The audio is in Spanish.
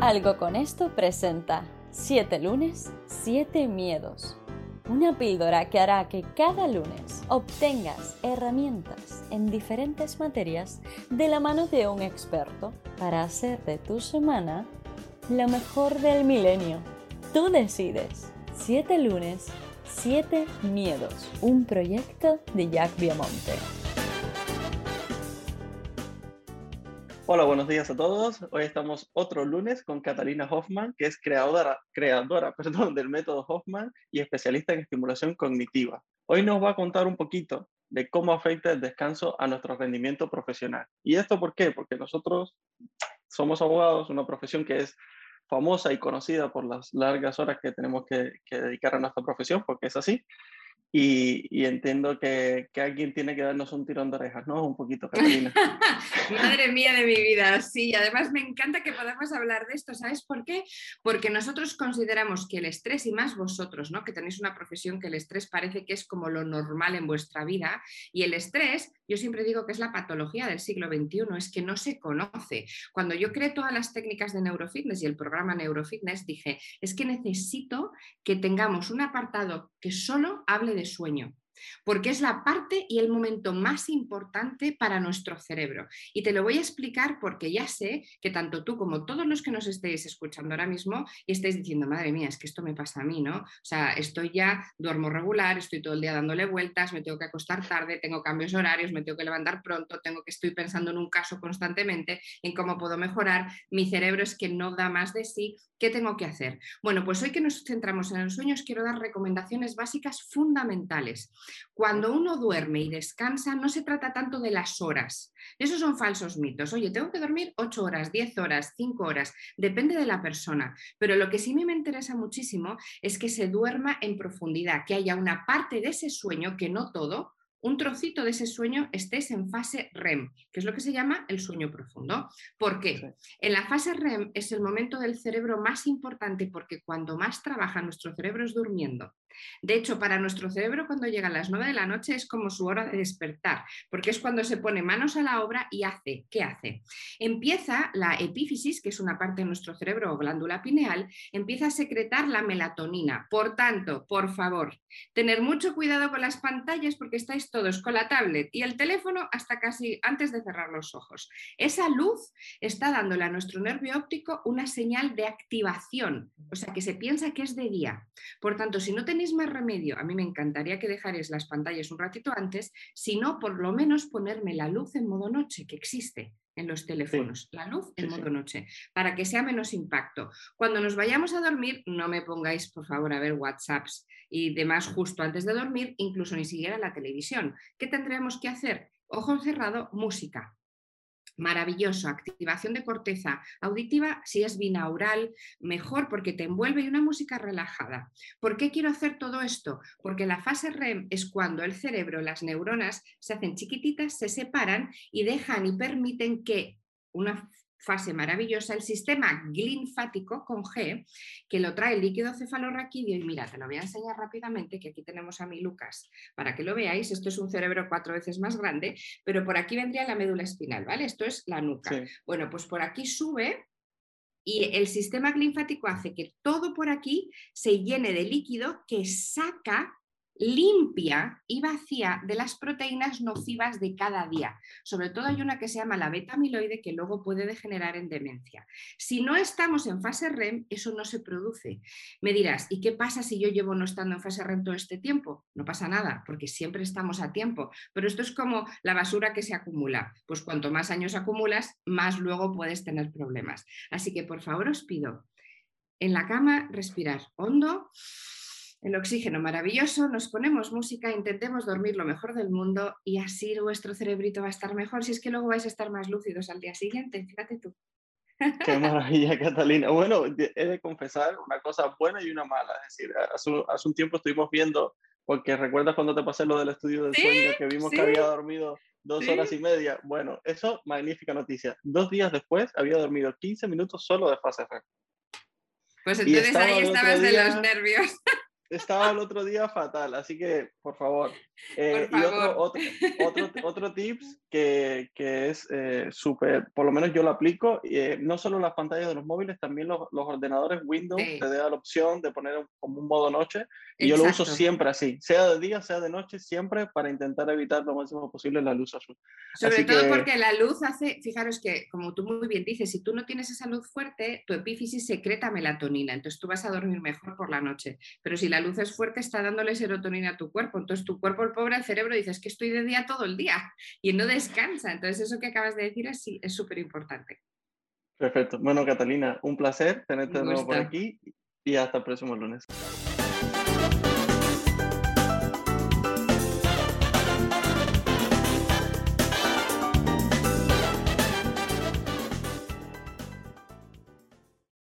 Algo con esto presenta 7 lunes, 7 miedos. Una píldora que hará que cada lunes obtengas herramientas en diferentes materias de la mano de un experto para hacer de tu semana la mejor del milenio. Tú decides. 7 lunes, 7 miedos. Un proyecto de Jack Viamonte. Hola, buenos días a todos. Hoy estamos otro lunes con Catalina Hoffman, que es creadora, creadora perdón, del método Hoffman y especialista en estimulación cognitiva. Hoy nos va a contar un poquito de cómo afecta el descanso a nuestro rendimiento profesional. ¿Y esto por qué? Porque nosotros somos abogados, una profesión que es famosa y conocida por las largas horas que tenemos que, que dedicar a nuestra profesión, porque es así. Y, entiendo que, que, alguien tiene que darnos un tirón de orejas, ¿no? Un poquito, Catalina. Madre mía de mi vida, sí. Además, me encanta que podamos hablar de esto. ¿Sabes por qué? Porque nosotros consideramos que el estrés, y más vosotros, ¿no? Que tenéis una profesión que el estrés parece que es como lo normal en vuestra vida. Y el estrés, yo siempre digo que es la patología del siglo XXI, es que no se conoce. Cuando yo creé todas las técnicas de neurofitness y el programa Neurofitness, dije, es que necesito que tengamos un apartado que solo hable de sueño porque es la parte y el momento más importante para nuestro cerebro. Y te lo voy a explicar porque ya sé que tanto tú como todos los que nos estéis escuchando ahora mismo y estéis diciendo, madre mía, es que esto me pasa a mí, ¿no? O sea, estoy ya, duermo regular, estoy todo el día dándole vueltas, me tengo que acostar tarde, tengo cambios horarios, me tengo que levantar pronto, tengo que estoy pensando en un caso constantemente, en cómo puedo mejorar, mi cerebro es que no da más de sí, ¿qué tengo que hacer? Bueno, pues hoy que nos centramos en los sueños, quiero dar recomendaciones básicas fundamentales. Cuando uno duerme y descansa, no se trata tanto de las horas. Esos son falsos mitos. Oye, tengo que dormir 8 horas, 10 horas, 5 horas, depende de la persona. Pero lo que sí me interesa muchísimo es que se duerma en profundidad, que haya una parte de ese sueño, que no todo, un trocito de ese sueño estés en fase REM, que es lo que se llama el sueño profundo. ¿Por qué? En la fase REM es el momento del cerebro más importante porque cuando más trabaja nuestro cerebro es durmiendo. De hecho, para nuestro cerebro cuando llega a las 9 de la noche es como su hora de despertar, porque es cuando se pone manos a la obra y hace, ¿qué hace? Empieza la epífisis, que es una parte de nuestro cerebro o glándula pineal, empieza a secretar la melatonina. Por tanto, por favor, tener mucho cuidado con las pantallas porque estáis todos con la tablet y el teléfono hasta casi antes de cerrar los ojos. Esa luz está dándole a nuestro nervio óptico una señal de activación, o sea que se piensa que es de día. Por tanto, si no tenéis más remedio, a mí me encantaría que dejarais las pantallas un ratito antes, sino por lo menos ponerme la luz en modo noche, que existe en los teléfonos, la luz en modo noche, para que sea menos impacto. Cuando nos vayamos a dormir, no me pongáis, por favor, a ver WhatsApps y demás justo antes de dormir, incluso ni siquiera la televisión. ¿Qué tendremos que hacer? Ojo cerrado, música maravilloso, activación de corteza auditiva, si es binaural, mejor porque te envuelve y una música relajada. ¿Por qué quiero hacer todo esto? Porque la fase REM es cuando el cerebro, las neuronas se hacen chiquititas, se separan y dejan y permiten que una fase maravillosa, el sistema linfático con G, que lo trae el líquido cefalorraquídeo. Y mira, te lo voy a enseñar rápidamente, que aquí tenemos a mi Lucas, para que lo veáis. Esto es un cerebro cuatro veces más grande, pero por aquí vendría la médula espinal, ¿vale? Esto es la nuca. Bueno, pues por aquí sube y el sistema linfático hace que todo por aquí se llene de líquido que saca limpia y vacía de las proteínas nocivas de cada día. Sobre todo hay una que se llama la beta-amiloide que luego puede degenerar en demencia. Si no estamos en fase REM, eso no se produce. Me dirás, ¿y qué pasa si yo llevo no estando en fase REM todo este tiempo? No pasa nada, porque siempre estamos a tiempo. Pero esto es como la basura que se acumula. Pues cuanto más años acumulas, más luego puedes tener problemas. Así que por favor os pido, en la cama respirar hondo el oxígeno maravilloso, nos ponemos música, intentemos dormir lo mejor del mundo y así vuestro cerebrito va a estar mejor. Si es que luego vais a estar más lúcidos al día siguiente, fíjate tú. Qué maravilla, Catalina. Bueno, he de confesar una cosa buena y una mala. Es decir, hace, un tiempo estuvimos viendo, porque recuerdas cuando te pasé lo del estudio del sueño, que vimos que había dormido dos horas y media. Bueno, eso, magnífica noticia. Dos días después había dormido 15 minutos solo de fase REM. Pues entonces ahí estabas de los nervios. Estaba el otro día fatal, así que por favor. Eh, y otro, otro, otro, otro, tips que, que es eh, súper, por lo menos yo lo aplico, eh, no solo las pantallas de los móviles, también los, los ordenadores Windows te da la opción de poner como un modo noche y yo lo uso siempre así, sea de día, sea de noche, siempre para intentar evitar lo máximo posible la luz azul. Sobre todo porque la luz hace, fijaros que como tú muy bien dices, si tú no tienes esa luz fuerte, tu epífisis secreta melatonina, entonces tú vas a dormir mejor por la noche, pero si la luz es fuerte está dándole serotonina a tu cuerpo, entonces tu cuerpo, el pobre, el cerebro, dices que estoy de día todo el día y no descansa, entonces eso que acabas de decir es súper importante. Perfecto. Bueno, Catalina, un placer tenerte de nuevo por aquí y hasta el próximo lunes.